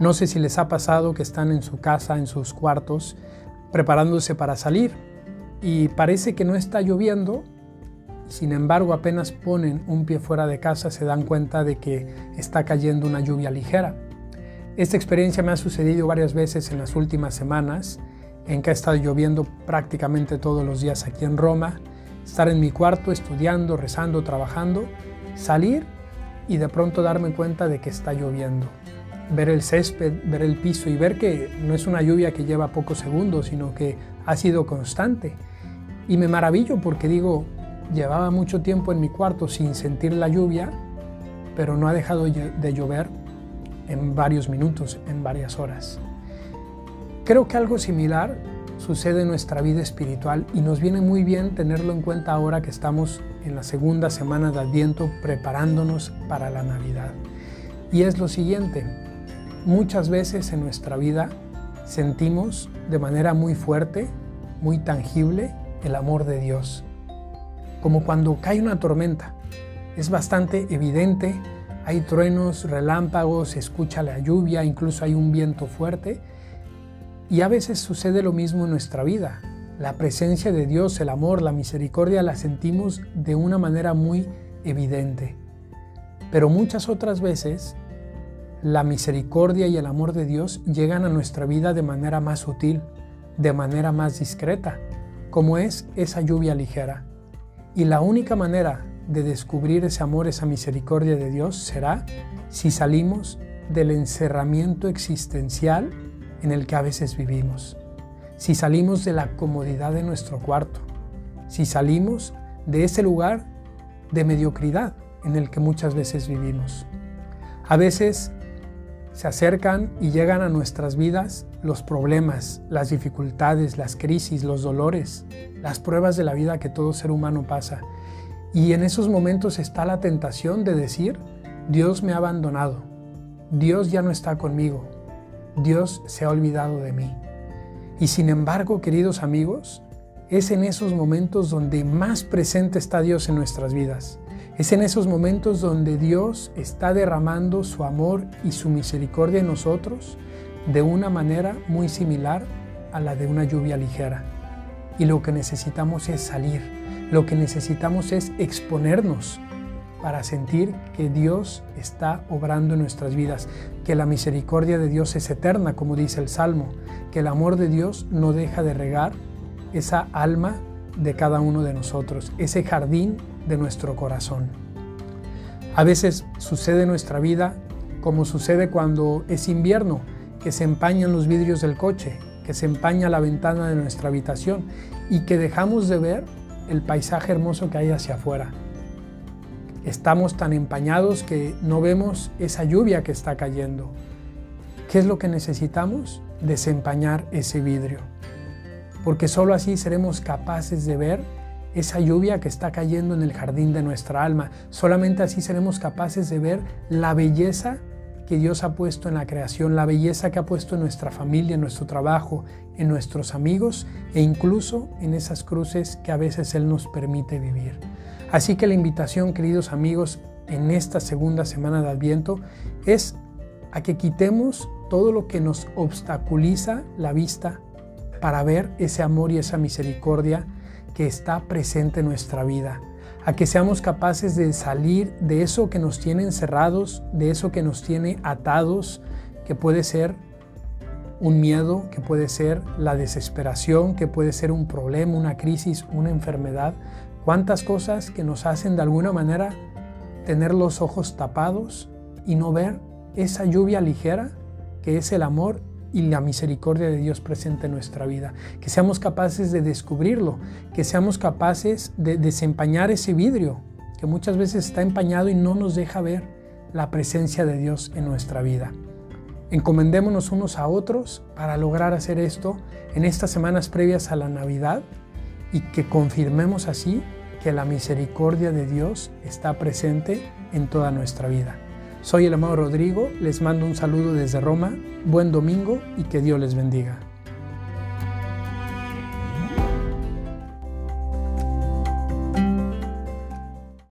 No sé si les ha pasado que están en su casa, en sus cuartos, preparándose para salir y parece que no está lloviendo, sin embargo apenas ponen un pie fuera de casa se dan cuenta de que está cayendo una lluvia ligera. Esta experiencia me ha sucedido varias veces en las últimas semanas, en que ha estado lloviendo prácticamente todos los días aquí en Roma, estar en mi cuarto estudiando, rezando, trabajando, salir y de pronto darme cuenta de que está lloviendo ver el césped, ver el piso y ver que no es una lluvia que lleva pocos segundos, sino que ha sido constante. Y me maravillo porque digo, llevaba mucho tiempo en mi cuarto sin sentir la lluvia, pero no ha dejado de llover en varios minutos, en varias horas. Creo que algo similar sucede en nuestra vida espiritual y nos viene muy bien tenerlo en cuenta ahora que estamos en la segunda semana de Adviento preparándonos para la Navidad. Y es lo siguiente, Muchas veces en nuestra vida sentimos de manera muy fuerte, muy tangible, el amor de Dios. Como cuando cae una tormenta. Es bastante evidente, hay truenos, relámpagos, se escucha la lluvia, incluso hay un viento fuerte. Y a veces sucede lo mismo en nuestra vida. La presencia de Dios, el amor, la misericordia la sentimos de una manera muy evidente. Pero muchas otras veces la misericordia y el amor de Dios llegan a nuestra vida de manera más sutil, de manera más discreta, como es esa lluvia ligera. Y la única manera de descubrir ese amor, esa misericordia de Dios será si salimos del encerramiento existencial en el que a veces vivimos, si salimos de la comodidad de nuestro cuarto, si salimos de ese lugar de mediocridad en el que muchas veces vivimos. A veces se acercan y llegan a nuestras vidas los problemas, las dificultades, las crisis, los dolores, las pruebas de la vida que todo ser humano pasa. Y en esos momentos está la tentación de decir, Dios me ha abandonado, Dios ya no está conmigo, Dios se ha olvidado de mí. Y sin embargo, queridos amigos, es en esos momentos donde más presente está Dios en nuestras vidas. Es en esos momentos donde Dios está derramando su amor y su misericordia en nosotros de una manera muy similar a la de una lluvia ligera. Y lo que necesitamos es salir, lo que necesitamos es exponernos para sentir que Dios está obrando en nuestras vidas, que la misericordia de Dios es eterna, como dice el Salmo, que el amor de Dios no deja de regar esa alma de cada uno de nosotros, ese jardín de nuestro corazón. A veces sucede en nuestra vida como sucede cuando es invierno, que se empañan los vidrios del coche, que se empaña la ventana de nuestra habitación y que dejamos de ver el paisaje hermoso que hay hacia afuera. Estamos tan empañados que no vemos esa lluvia que está cayendo. ¿Qué es lo que necesitamos? Desempañar ese vidrio. Porque sólo así seremos capaces de ver esa lluvia que está cayendo en el jardín de nuestra alma. Solamente así seremos capaces de ver la belleza que Dios ha puesto en la creación, la belleza que ha puesto en nuestra familia, en nuestro trabajo, en nuestros amigos e incluso en esas cruces que a veces Él nos permite vivir. Así que la invitación, queridos amigos, en esta segunda semana de Adviento es a que quitemos todo lo que nos obstaculiza la vista para ver ese amor y esa misericordia que está presente en nuestra vida, a que seamos capaces de salir de eso que nos tiene encerrados, de eso que nos tiene atados, que puede ser un miedo, que puede ser la desesperación, que puede ser un problema, una crisis, una enfermedad, cuántas cosas que nos hacen de alguna manera tener los ojos tapados y no ver esa lluvia ligera que es el amor y la misericordia de Dios presente en nuestra vida. Que seamos capaces de descubrirlo, que seamos capaces de desempañar ese vidrio que muchas veces está empañado y no nos deja ver la presencia de Dios en nuestra vida. Encomendémonos unos a otros para lograr hacer esto en estas semanas previas a la Navidad y que confirmemos así que la misericordia de Dios está presente en toda nuestra vida. Soy el amado Rodrigo, les mando un saludo desde Roma, buen domingo y que Dios les bendiga.